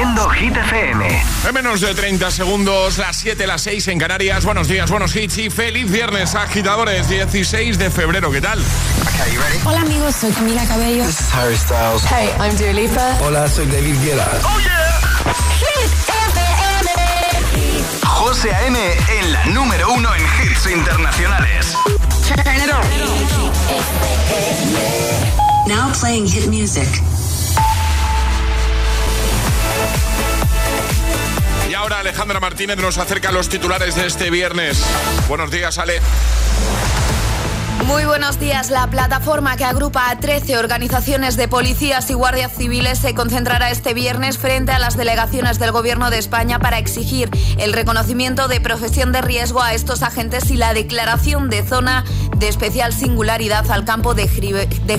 siendo Hit FM. En menos de 30 segundos, las 7, las 6 en Canarias. Buenos días, buenos hits y feliz viernes, agitadores. 16 de febrero, ¿qué tal? Hola amigos, soy Camila Cabello. This is Harry Styles. Hey, I'm Dua Lipa. Hola, soy David Guetta. ¡Oh, yeah! Hit FM. José A.M. en la número uno en hits internacionales. Turn it on. Now playing hit music. Ahora Alejandra Martínez nos acerca a los titulares de este viernes. Buenos días, Ale. Muy buenos días. La plataforma que agrupa a 13 organizaciones de policías y guardias civiles se concentrará este viernes frente a las delegaciones del Gobierno de España para exigir el reconocimiento de profesión de riesgo a estos agentes y la declaración de zona de especial singularidad al campo de,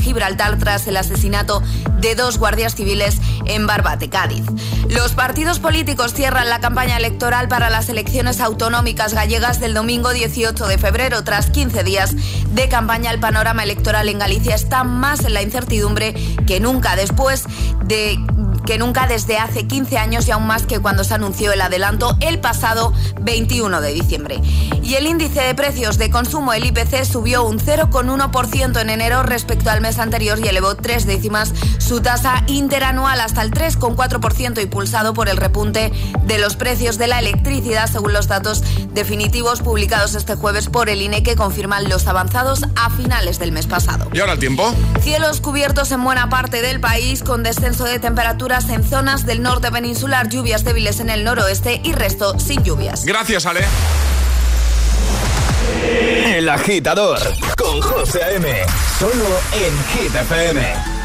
Gibraltar tras el asesinato de dos guardias civiles en Barbate, Cádiz. Los partidos políticos cierran la campaña electoral para las elecciones autonómicas gallegas del domingo 18 de febrero tras 15 días de campaña, el panorama electoral en Galicia está más en la incertidumbre que nunca. Después de que nunca desde hace 15 años y aún más que cuando se anunció el adelanto el pasado 21 de diciembre. Y el índice de precios de consumo, el IPC, subió un 0,1% en enero respecto al mes anterior y elevó tres décimas su tasa interanual hasta el 3,4% impulsado por el repunte de los precios de la electricidad según los datos definitivos publicados este jueves por el INE que confirman los avanzados a finales del mes pasado. ¿Y ahora el tiempo? Cielos cubiertos en buena parte del país con descenso de temperaturas en zonas del norte peninsular, lluvias débiles en el noroeste y resto sin lluvias. Gracias, Ale. El agitador con José A.M. Solo en Hit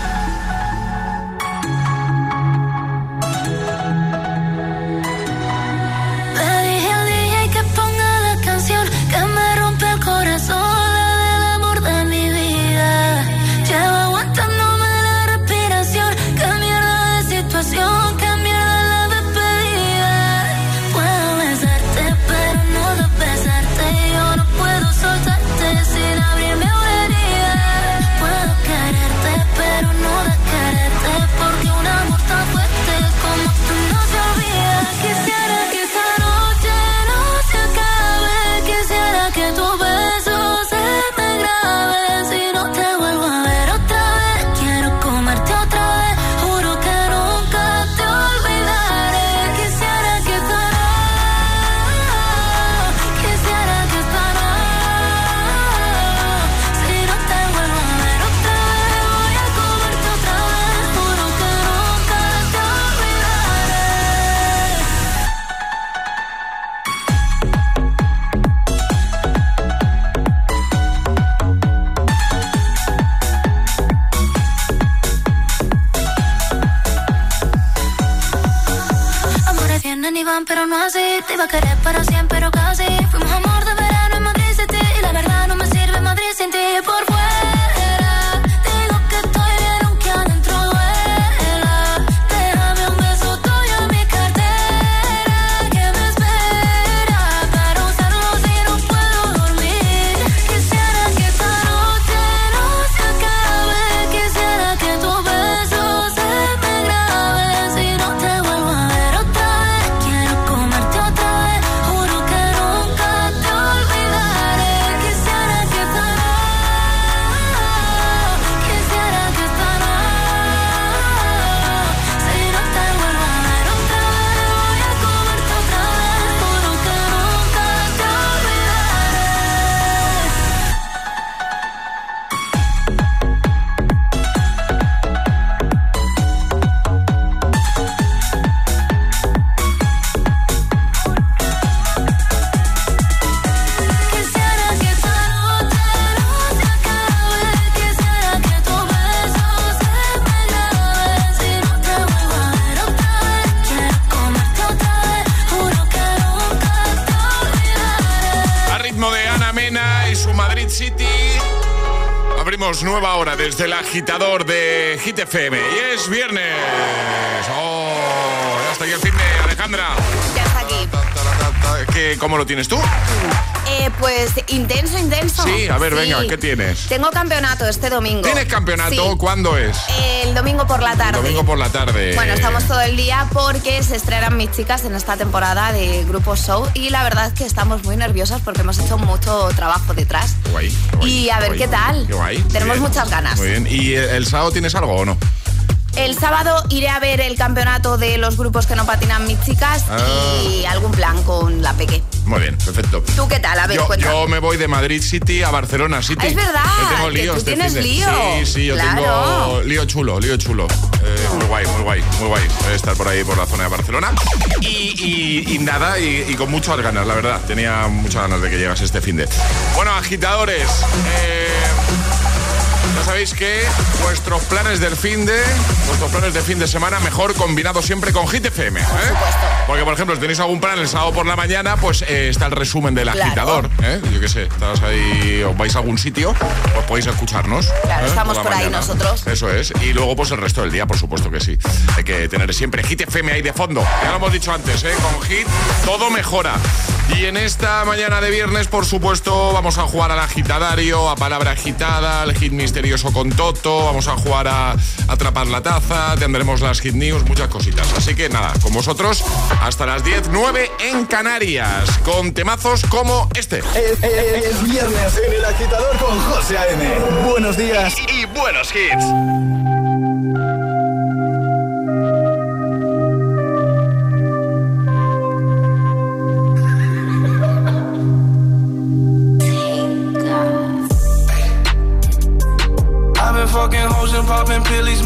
desde el agitador de Hit FM. Y es viernes. Oh, ya está aquí el fin de Alejandra. Ya está aquí. ¿Qué, ¿Cómo lo tienes tú? Eh, pues intenso, intenso. Sí, a ver, venga, ¿qué tienes? Tengo campeonato este domingo. ¿Tienes campeonato? Sí. ¿Cuándo es? El domingo por la tarde. El domingo por la tarde. Bueno, estamos todo el día porque se estrenan mis chicas en esta temporada de Grupo Show y la verdad es que estamos muy nerviosas porque hemos hecho mucho trabajo detrás. Guay, guay, y a ver guay. qué tal. Guay. Tenemos Bien. muchas ganas. Muy bien. ¿Y el sábado tienes algo o no? El sábado iré a ver el campeonato de los grupos que no patinan mis chicas Ah. y algún plan con la peque. Muy bien, perfecto. ¿Tú qué tal? A ver, Yo, me voy de Madrid City a Barcelona City. Ah, es verdad, Yo tengo que lío tú este tienes lío. Sí, sí, yo Claro. tengo lío chulo, lío chulo. Eh, muy guay, muy guay, muy guay. Estar por ahí, por la zona de Barcelona. Y, y- y nada, y, y con muchas ganas, la verdad. Tenía muchas ganas de que llegase este fin de. Bueno, agitadores. eh, ya sabéis que vuestros planes del fin de, vuestros planes de fin de semana, mejor combinados siempre con Hit FM. ¿eh? supuesto. Porque, por ejemplo, si tenéis algún plan el sábado por la mañana, pues eh, está el resumen del Claro. agitador. ¿eh? Yo qué sé, estás ahí, os vais a algún sitio, pues podéis escucharnos. Claro, ¿eh? estamos por ahí nosotros. Eso es. Y luego, pues el resto del día, por supuesto que sí. Hay que tener siempre Hit FM ahí de fondo. Ya lo hemos dicho antes, ¿eh? con Hit todo mejora. Y en esta mañana de viernes, por supuesto, vamos a jugar al agitadario, a palabra agitada, al hit misterioso con Toto, vamos a jugar a atrapar la taza, tendremos las hit news, muchas cositas. Así que nada, con vosotros hasta las 10, 9 en Canarias, con temazos como este. Es, es- es viernes en el agitador con José A.M. Buenos días y, y buenos hits.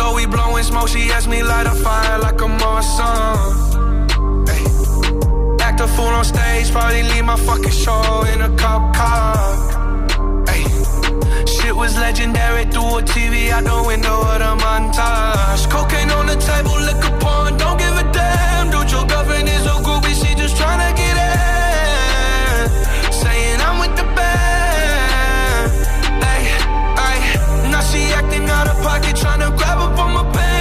Door, we blowing smoke. She asked me light a fire like a Marsan. Ay, act a fool on stage, probably leave my fucking show in a cop car. Ay, shit was legendary through a TV out the window of the montage. Cocaine on the table, liquor porn, don't give a damn. Dude, your girlfriend is a groupie, she just tryna get in.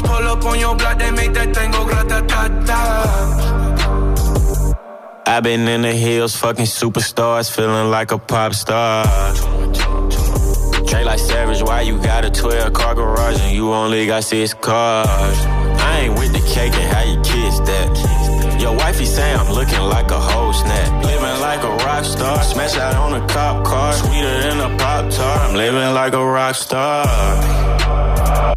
homies pull up on your block, they make that thing go grata ta ta. I've been in the hills, fucking superstars, feeling like a pop star. Trade like Savage, why you got a 12 car garage and you only got six cars? I ain't with the cake and how you kiss that. Your wifey say I'm looking like a whole snap. Living like a rock star, smash out on a cop car, sweeter than a pop tart. I'm living like a rock star.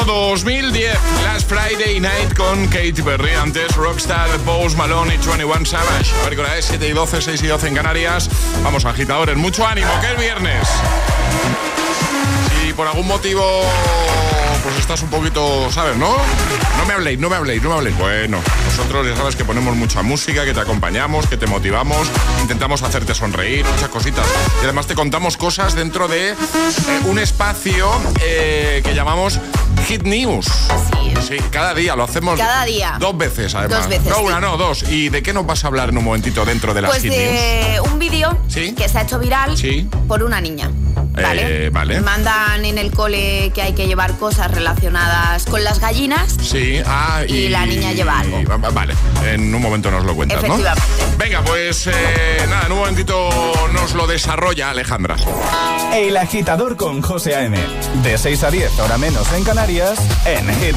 Año 2010. Last Friday Night con Katy Perry. Antes Rockstar, Post Malone y 21 Savage. A ver, con la es 7 y 12, 6 y 12 en Canarias. Vamos, agitadores. Mucho ánimo, que es viernes. Si por algún motivo pues estás un poquito, ¿sabes, no? No me habléis, no me habléis, no me habléis. Bueno, nosotros ya sabes que ponemos mucha música, que te acompañamos, que te motivamos, intentamos hacerte sonreír, muchas cositas. Y además te contamos cosas dentro de eh, un espacio eh, que llamamos Hit News. Así es. Sí, cada día lo hacemos. Cada día. Dos veces, además. Dos veces, No sí. una, no, dos. ¿Y de qué nos vas a hablar en un momentito dentro de las Pues Hit News? de un vídeo Sí. que se ha hecho viral Sí. por una niña. ¿Vale? Eh, vale. Mandan en el cole que hay que llevar cosas relacionadas con las gallinas. Sí, ah, y, Y la niña lleva algo. va- va- Vale, en un momento nos lo cuentas, ¿no? Efectivamente. Venga, pues eh, nada, en un momentito nos lo desarrolla Alejandra. El agitador con José A.M. De 6 a 10, hora menos en Canarias, en Hit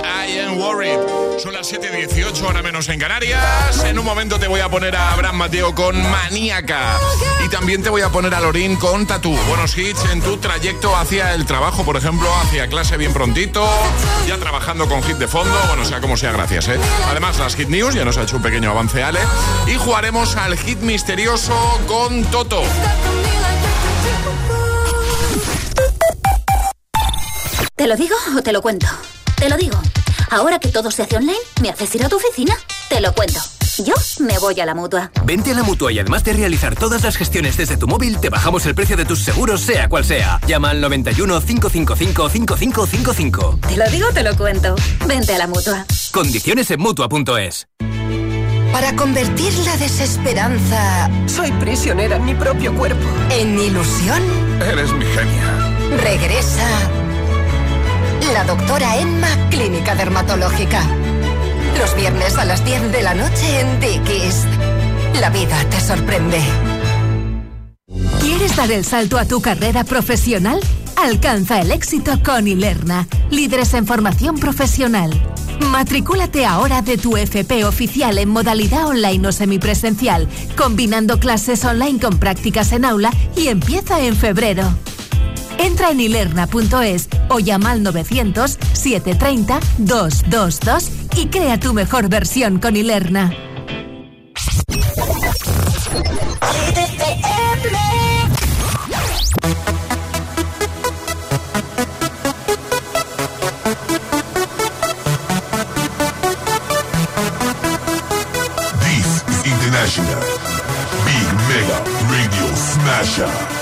I Am Worried. Son las 7.18, hora menos en Canarias. En un momento te voy a poner a Abraham Mateo con Maníaca. Y también te voy a poner a Lorín con Tatú. Buenos hits en tu trayecto hacia el trabajo, por ejemplo, hacia clase bien prontito, ya trabajando con hit de fondo, bueno, sea como sea, gracias, ¿eh? Además, las hit news, ya nos ha hecho un pequeño avance Ale. Y jugaremos al hit misterioso con Toto. ¿Te lo digo o te lo cuento? Te lo digo. Ahora que todo se hace online, ¿me haces ir a tu oficina? Te lo cuento. Yo me voy a la mutua. Vente a la mutua y además de realizar todas las gestiones desde tu móvil, te bajamos el precio de tus seguros, sea cual sea. Llama al 91 555 5555. Te lo digo o te lo cuento. Vente a la mutua. Condiciones en mutua.es. Para convertir la desesperanza Soy prisionera en mi propio cuerpo. en ilusión, Eres mi genia. regresa la doctora Emma Clínica Dermatológica. Los viernes a las 10 de la noche en Dickies. La vida te sorprende. ¿Quieres dar el salto a tu carrera profesional? Alcanza el éxito con Ilerna, líderes en formación profesional. Matricúlate ahora de tu FP oficial en modalidad online o semipresencial, combinando clases online con prácticas en aula y empieza en febrero. Entra en ilerna.es o llama al 900-730-222 y crea tu mejor versión con Ilerna. This is International Big Mega Radio Smasher.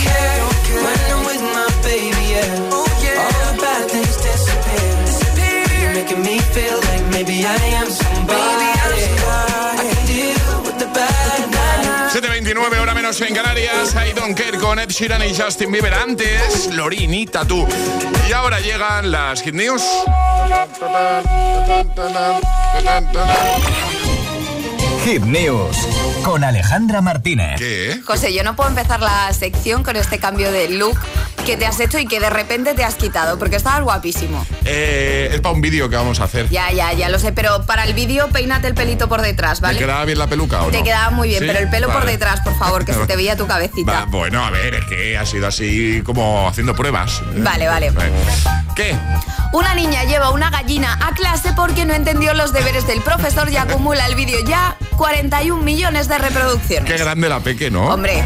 menos en Canarias. I don't care con Ed Sheeran y Justin Bieber. Antes, Lorinita tú. Y ahora llegan las Hit News. Hit News con Alejandra Martínez. ¿Qué? José, yo no puedo empezar la sección con este cambio de look que te has hecho y que de repente te has quitado, porque estabas guapísimo. Eh, es para un vídeo que vamos a hacer. Ya, ya, ya lo sé, pero para el vídeo peínate el pelito por detrás, ¿Me ¿vale? quedaba bien la peluca o no? Te quedaba muy bien, ¿Sí? pero el pelo por detrás, por favor, que se te veía tu cabecita. Va, bueno, a ver, es que ha sido así como haciendo pruebas. Vale, vale. ¿Qué? Una niña lleva una gallina a clase porque no entendió los deberes del profesor y acumula el vídeo ya 41 millones de reproducciones. Qué grande la peque, ¿no? Hombre,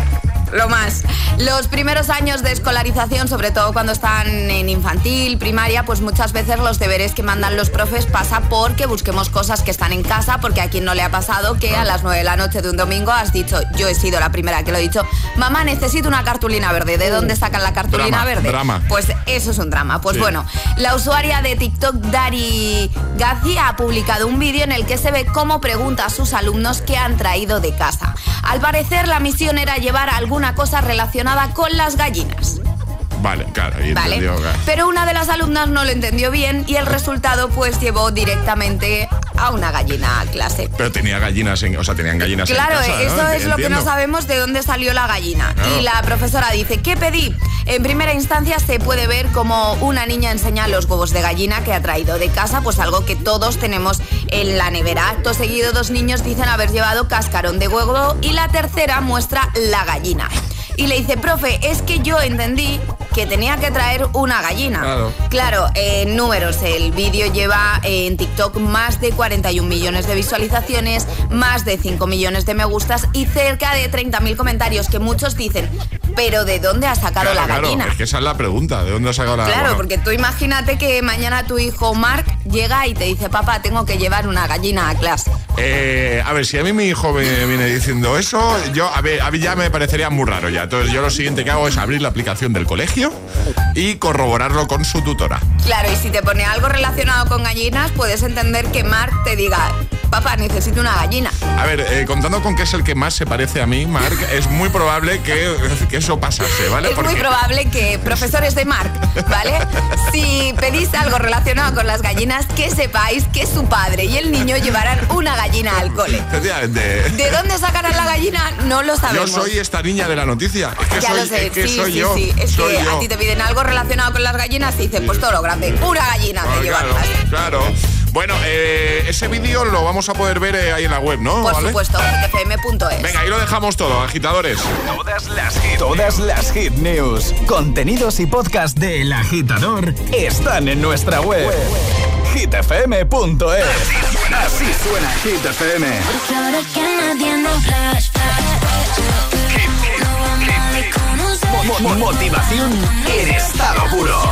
lo más. Los primeros años de escolarización, sobre todo cuando están en infantil, primaria, pues muchas veces los deberes que mandan los profes pasa porque busquemos cosas que están en casa, porque a quien no le ha pasado que a las 9 de la noche de un domingo has dicho, yo he sido la primera que lo he dicho, mamá, necesito una cartulina verde. ¿De dónde sacan la cartulina Drama, verde? drama. Pues eso es un drama. Pues Sí. bueno, la usuaria de TikTok, Dari Gazi, ha publicado un vídeo en el que se ve cómo pregunta a sus alumnos qué han traído de casa. Al parecer, la misión era llevar alguna cosa relacionada con las gallinas. Vale, claro, ahí ¿Vale? entendió, claro. Pero una de las alumnas no lo entendió bien y el resultado pues llevó directamente a una gallina a clase. Pero tenía gallinas en, o sea, tenían gallinas Claro, en casa, eso ¿no? es lo que no sabemos de dónde salió la gallina. Claro. Y la profesora dice, ¿qué pedí? En primera instancia se puede ver como una niña enseña los huevos de gallina que ha traído de casa, pues algo que todos tenemos en la nevera. Acto seguido, dos niños dicen haber llevado cascarón de huevo y la tercera muestra la gallina. Y le dice, profe, es que yo entendí que tenía que traer una gallina. Claro. Claro, en números, el vídeo lleva eh, en TikTok más de 41 millones de visualizaciones, más de 5 millones de me gustas y cerca de 30.000 comentarios que muchos dicen, pero ¿de dónde ha sacado Claro, la claro, gallina? es que esa es la pregunta. ¿De dónde ha sacado la Claro, bueno, porque tú imagínate que mañana tu hijo Mark llega y te dice, papá, tengo que llevar una gallina a clase. Eh, a ver, si a mí mi hijo me viene diciendo eso, yo a, ver, a mí ya me parecería muy raro ya. Entonces yo lo siguiente que hago es abrir la aplicación del colegio y corroborarlo con su tutora. Claro, y si te pone algo relacionado con gallinas, puedes entender que Mark te diga, papá, necesito una gallina. A ver, eh, contando con que es el que más se parece a mí, Mark, es muy probable que, que eso pasase, ¿vale? Es muy probable que, profesores de Mark, ¿vale? Si pedís algo relacionado con las gallinas, que sepáis que su padre y el niño llevarán una gallina al cole. Efectivamente. ¿De dónde sacarán la gallina? No lo Yo sabemos. soy esta niña de la noticia. Es que ya soy, lo sé, es que sí, soy sí, yo. sí. Es soy que yo. a ti te piden algo relacionado con las gallinas y dicen, pues todo lo grande, una gallina Ah, te llevan. claro, claro. Bueno, eh, ese vídeo lo vamos a poder ver eh, ahí en la web, ¿no? Por ¿Vale? supuesto, fm.es. Venga, ahí lo dejamos todo, agitadores. Todas las hit, todas las hit news, contenidos y podcast de El Agitador están en nuestra web. hitfm.es. Así suena Hit FM. Motivación en estado puro.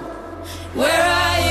Where are you?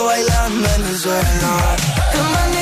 bailando en el suelo.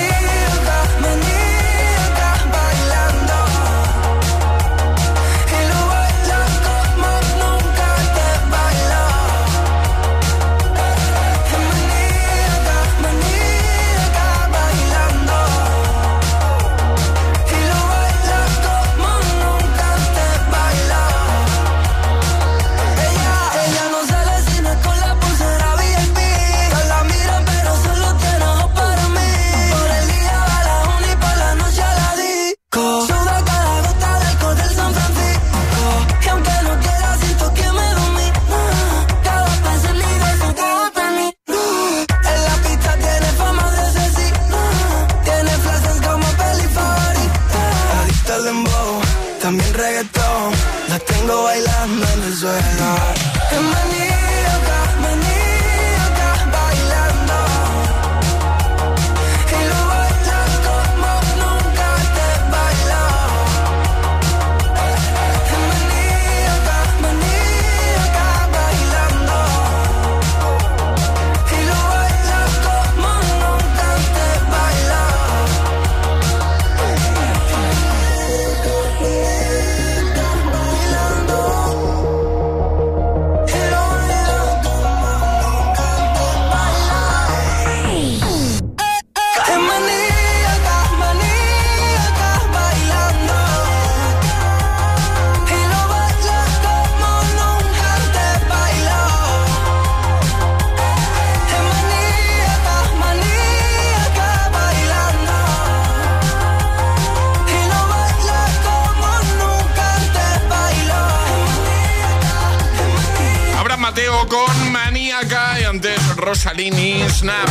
Mateo con Maníaca y antes Rosalini Snap.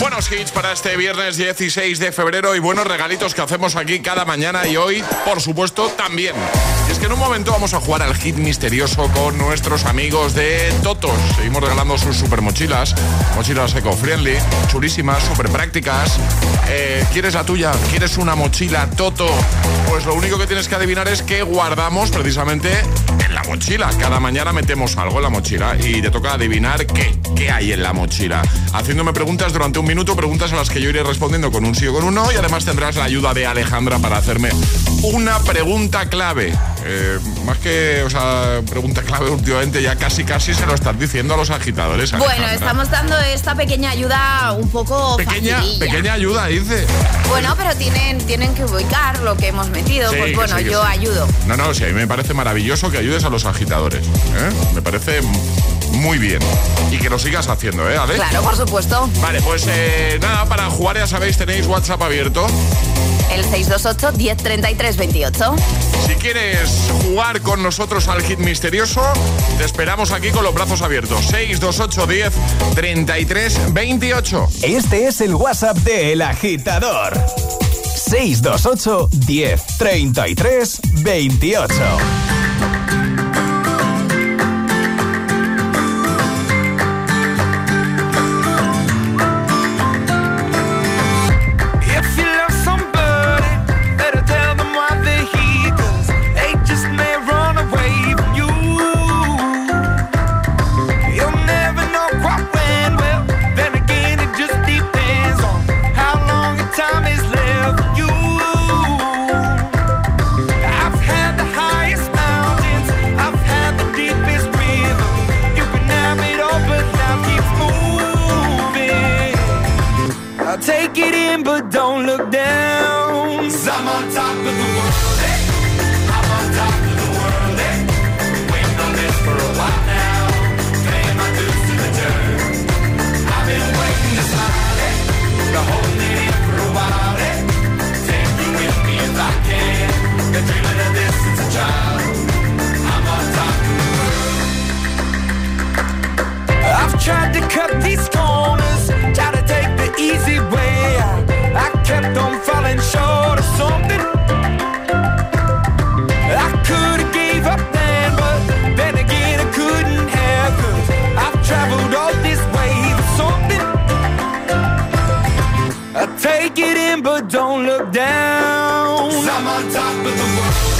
Buenos hits para este viernes 16 de febrero y buenos regalitos que hacemos aquí cada mañana y hoy, por supuesto, también. Que en un momento vamos a jugar al hit misterioso con nuestros amigos de Totos. Seguimos regalando sus super mochilas, mochilas eco-friendly, chulísimas, súper prácticas. Eh, ¿Quieres la tuya? ¿Quieres una mochila Toto? Pues lo único que tienes que adivinar es qué guardamos precisamente en la mochila. Cada mañana metemos algo en la mochila y te toca adivinar qué, qué hay en la mochila. Haciéndome preguntas durante un minuto, preguntas a las que yo iré respondiendo con un sí o con un no y además tendrás la ayuda de Alejandra para hacerme una pregunta clave. Eh, más que, o sea, pregunta clave últimamente ya casi casi se lo están diciendo a los agitadores. Bueno, estamos dando esta pequeña ayuda un poco Pequeña, facililla. pequeña ayuda, dice. Bueno, pero tienen, tienen que ubicar lo que hemos metido. Sí, pues bueno, sí, yo sí. ayudo. No, no, sí, a mí me parece maravilloso que ayudes a los agitadores. ¿eh? Me parece muy bien. Y que lo sigas haciendo, ¿eh, Ale? Claro, por supuesto. Vale, pues eh, nada, para jugar ya sabéis, tenéis WhatsApp abierto. El 628 1033 28. Si quieres jugar con nosotros al hit misterioso, te esperamos aquí con los brazos abiertos. 628 10 33 28. Este es el WhatsApp de El Agitador. 628 10 33 28. but don't look down. Cause I'm on top of the world. I'm on top of the world. For a while now. Paying my dues to the dirt. I've been waiting to Been holding it for a while. Take you with me if I can. Been dreaming of this since a child. I'm on top of the world. I've tried to cut these. down. i I'm on top of the world.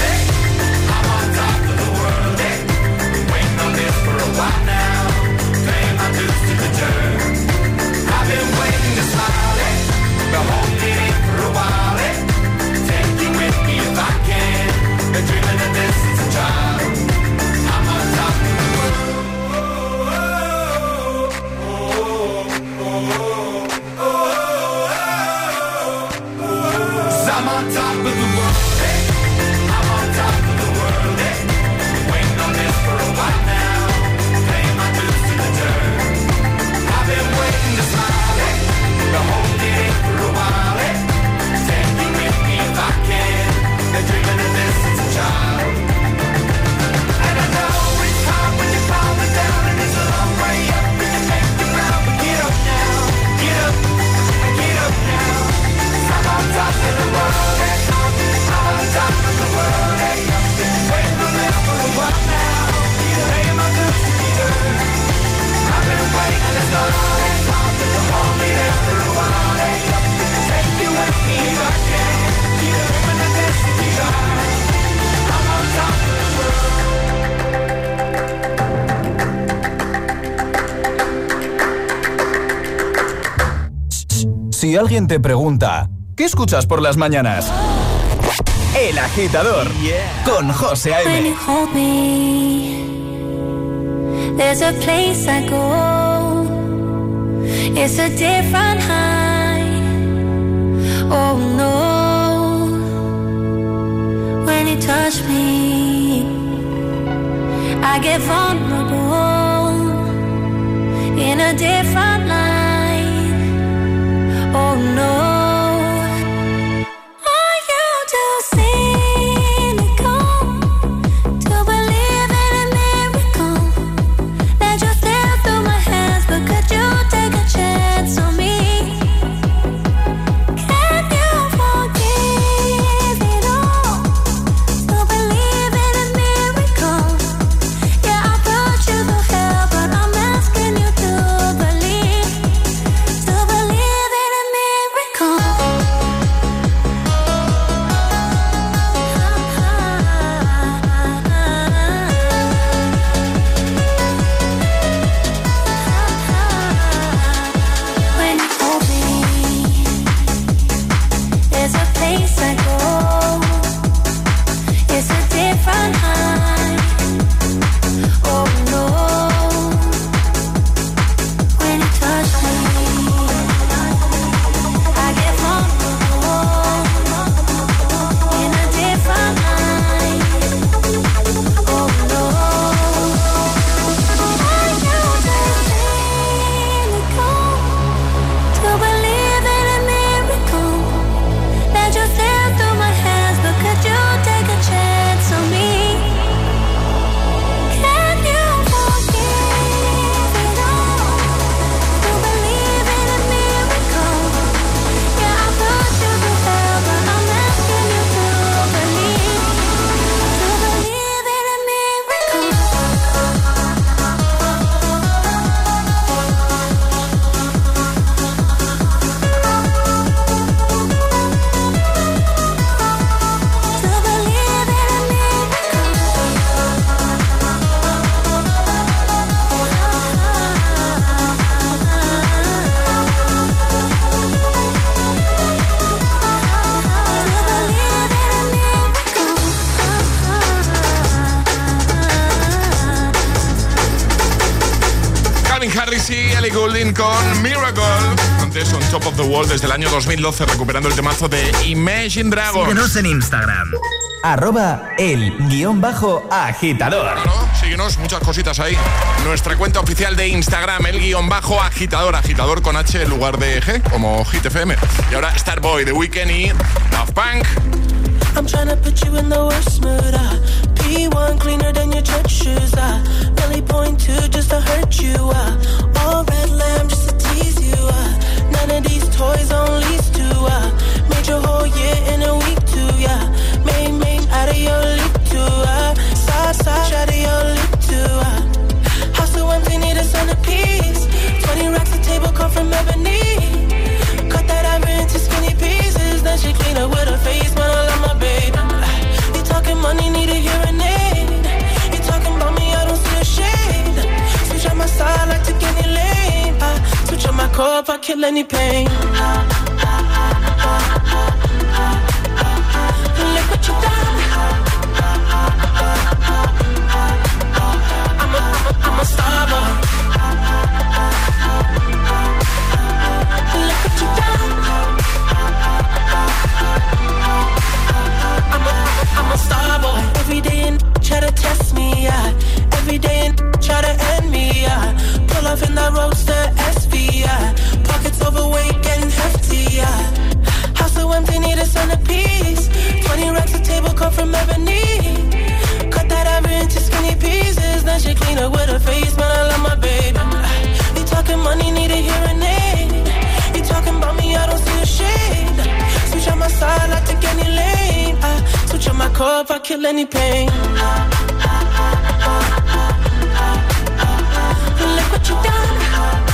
alguien te pregunta, ¿qué escuchas por las mañanas? El agitador yeah. con José A.M. Hold me, there's a place I go. It's a different high. Oh no. When you touch me, I get vulnerable in a different light. Oh no. desde el año 2012 recuperando el temazo de Imagine Dragons. Síguenos en Instagram. Arroba el guion bajo agitador. Claro, síguenos, muchas cositas ahí. Nuestra cuenta oficial de Instagram, el guion bajo agitador. Agitador con H en lugar de G, como GTFM. Y ahora Starboy, The Weeknd y Daft Punk. I'm trying to put you in the worst mood. Uh. P1 cleaner than your church shoes. Uh. Belly point two just to hurt you. Uh. All red lamb just to tease you. Uh. None of these toys on lease to I made your whole year in a week too, yeah. Main, main, out of your league too, I uh, side, side, out of your kill any pain. Look what you done. I'm a, I'm a, I'm a star boy. Look what you done. I'm a, I'm a. Every day try to test me. Every day try to end me, yeah. Pull off in that roadster SV, a centerpiece. 20 racks of table come from ebony. Cut that ivory into skinny pieces. Then she clean up with her face, man, I love my baby. You talking money, need a hearing aid. You talking about me, I don't see a shade. Switch on my side, I take any lane. I switch on my car if I kill any pain. Look what you done.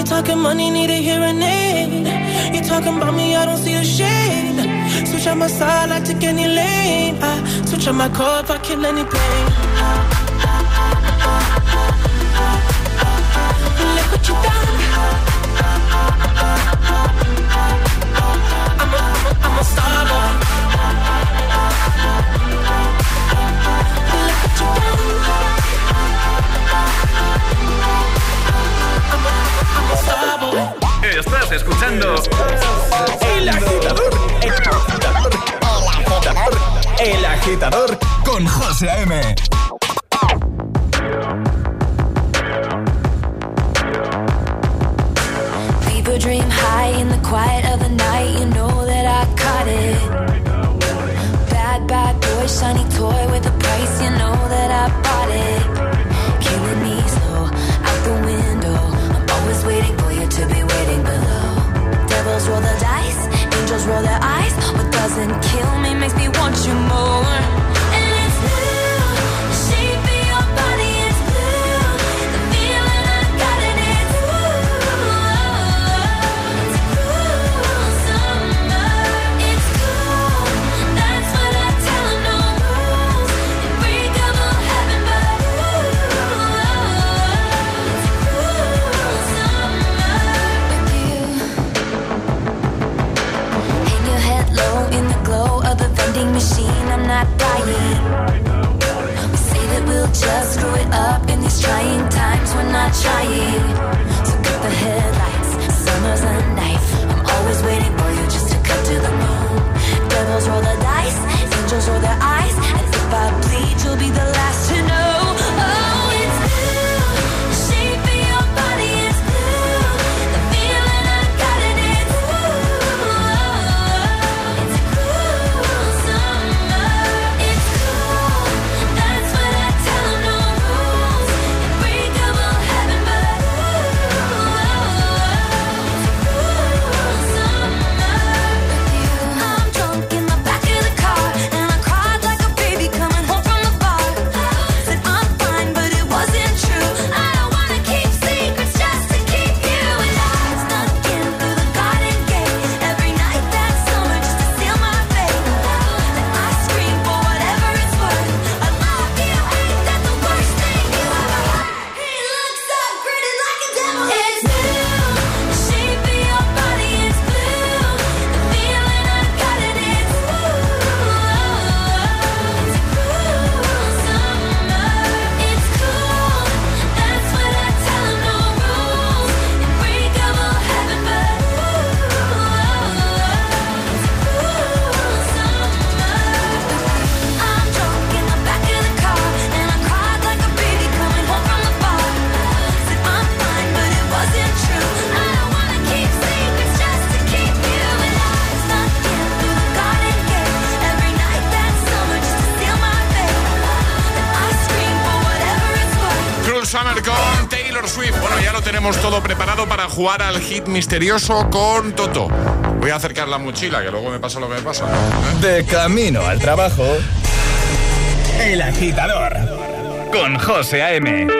You talking money, need a hearing aid. You talking about me, I don't see a shade. Switch on my side, I take any lane. I switch on my car if I kill any Estás escuchando El Agitador. El Agitador. El Agitador. El Agitador con José A.M. People dream high in the quiet of the night. You know that I caught it. Bad, bad boy, shiny toy with a price. You know that I bought it. We say that we'll just screw it up in these trying times. We're not trying. So cut the headlights. Summer's a jugar al hit misterioso con Toto. Voy a acercar la mochila, que luego me pasa lo que me pasa. De camino al trabajo. El agitador. Con José A.M.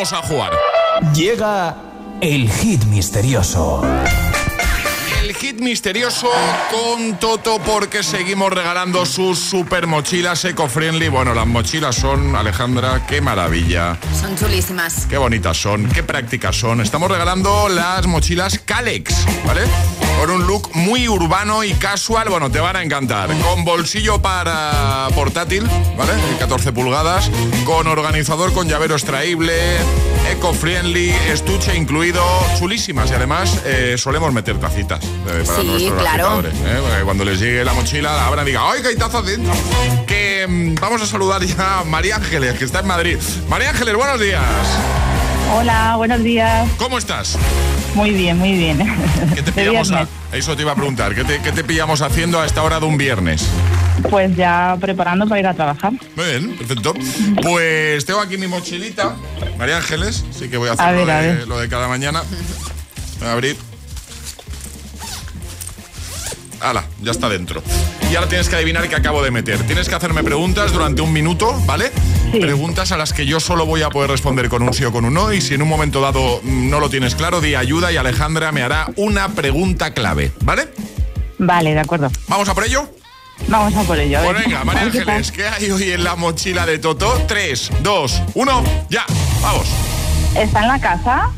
vamos a jugar. Llega el hit misterioso. El hit misterioso con Toto porque seguimos regalando sus super mochilas eco-friendly. Bueno, las mochilas son, Alejandra, qué maravilla. Son chulísimas. Qué bonitas son, qué prácticas son. Estamos regalando las mochilas Calex, ¿vale? Con un look muy urbano y casual, bueno, te van a encantar. Con bolsillo para portátil, ¿vale? 14 pulgadas, con organizador con llavero extraíble, eco-friendly, estuche incluido, chulísimas. Y además eh, solemos meter tacitas eh, para Sí, nuestros claro. ¿eh? Cuando les llegue la mochila, la abran y digan, ¡ay, que hay tazas dentro! Que vamos a saludar ya a María Ángeles, que está en Madrid. María Ángeles, buenos días. Hola, buenos días. ¿Cómo estás? Muy bien, muy bien. ¿Qué te pillamos a-. Eso te iba a preguntar. ¿Qué te, qué te pillamos haciendo a esta hora de un viernes? Pues ya preparando para ir a trabajar. Muy bien, perfecto. Pues tengo aquí mi mochilita, María Ángeles, sí que voy a hacer A lo, ver, a de, ver. lo de cada mañana. Voy a abrir. Hala, ya está dentro. Y ahora tienes que adivinar qué acabo de meter. Tienes que hacerme preguntas durante un minuto, ¿vale? Preguntas a las que yo solo voy a poder responder con un sí o con un no. Y si en un momento dado mm, no lo tienes claro, di ayuda y Alejandra me hará una pregunta clave, ¿vale? Vale, de acuerdo. ¿Vamos a por ello? Vamos a por ello. a Pues ver. venga, María. Ángeles, ¿qué hay hoy en la mochila de Toto? 3, 2, 1, ya, vamos. ¿Está en la casa?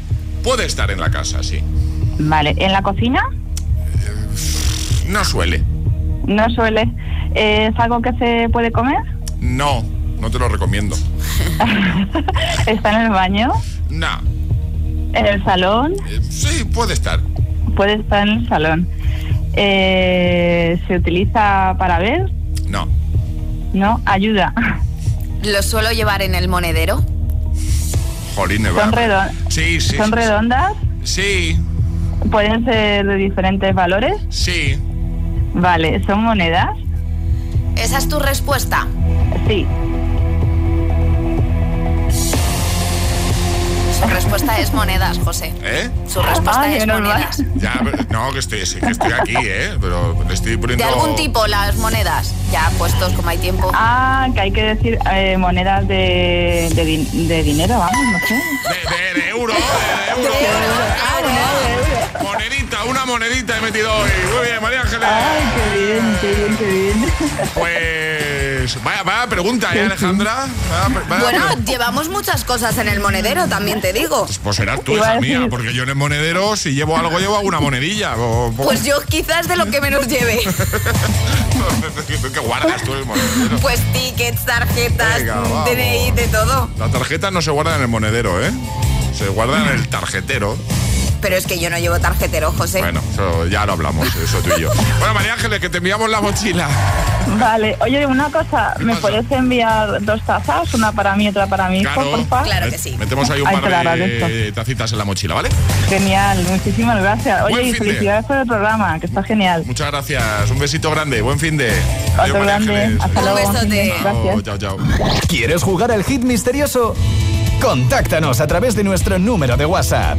Puede estar en la casa, sí. Vale. ¿En la cocina? No suele. No suele. Eh, ¿Es algo que se puede comer? No, no te lo recomiendo. ¿Está en el baño? No. ¿En el salón? Sí, puede estar. Puede estar en el salón. Eh, ¿Se utiliza para ver? No. No, ayuda. ¿Lo suelo llevar en el monedero? Jolín, ¿Son, redon- Sí, sí. ¿Son sí. redondas? Sí, ¿Pueden ser de diferentes valores? sí. Vale, ¿son monedas? ¿Esa es tu respuesta? Sí. Su respuesta es monedas, José. ¿Eh? Su respuesta Ay, es monedas. Ya, pero- no, que estoy, sí, que estoy aquí, ¿eh? Pero le estoy De poniendo... algún tipo las monedas, ya puestos como hay tiempo. Ah, que hay que decir eh, monedas de, de, din- de dinero, vamos, no sé. De, de- de euro, de, de euro. Monedita, una monedita he metido hoy. Muy bien, María Ángeles. Ay, qué bien, qué bien, qué bien. Pues vaya, vaya pregunta, ¿eh, Alejandra? Vaya- vaya Bueno, llevamos muchas cosas en el monedero, también te digo. Pues serás tú hija mía, porque yo en el monedero, si llevo algo, llevo alguna monedilla. O, o- Pues yo quizás de lo que menos lleve. ¿Qué guardas tú en el monedero? Pues tickets, tarjetas, Venga. DNI, de todo. Las tarjetas no se guardan en el monedero, ¿eh? Se guardan en el tarjetero. Pero es que yo no llevo tarjetero, José. Bueno, eso ya lo hablamos, eso tú y yo. Bueno, María Ángeles, que te enviamos la mochila. Vale, oye, una cosa, ¿me puedes enviar dos tazas? Una para mí, otra para mi hijo, Claro. por favor? Claro que sí. Metemos ahí un Ay, par de tacitas en la mochila, ¿vale? Genial, muchísimas gracias. Oye, y de- felicidades por el programa, que está genial. Muchas gracias. Un besito grande. Buen fin de. Otro María grande. Hasta Un luego. besote. Gracias. Chao, chao. ¿Quieres jugar al hit misterioso? Contáctanos a través de nuestro número de WhatsApp.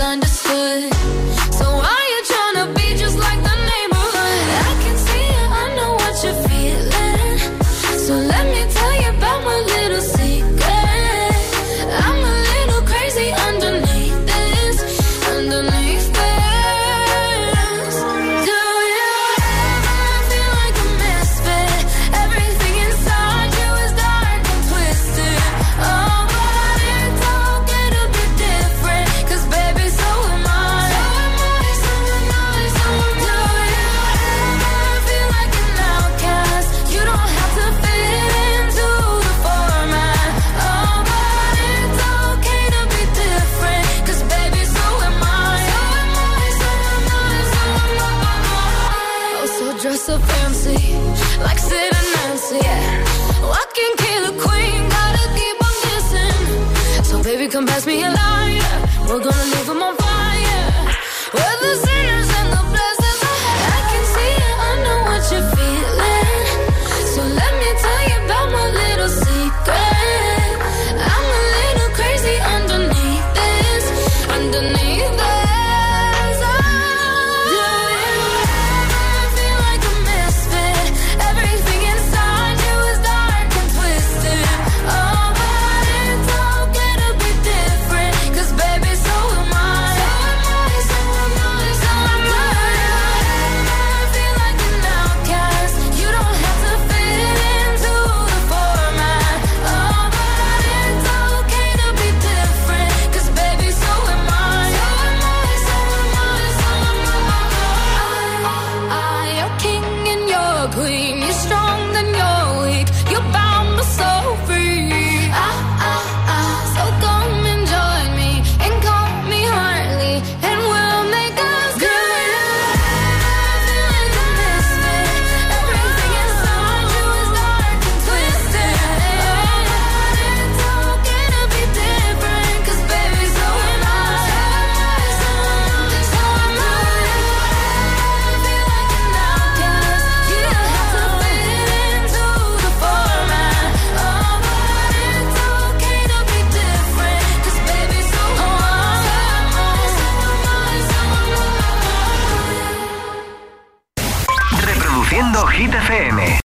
misunderstood.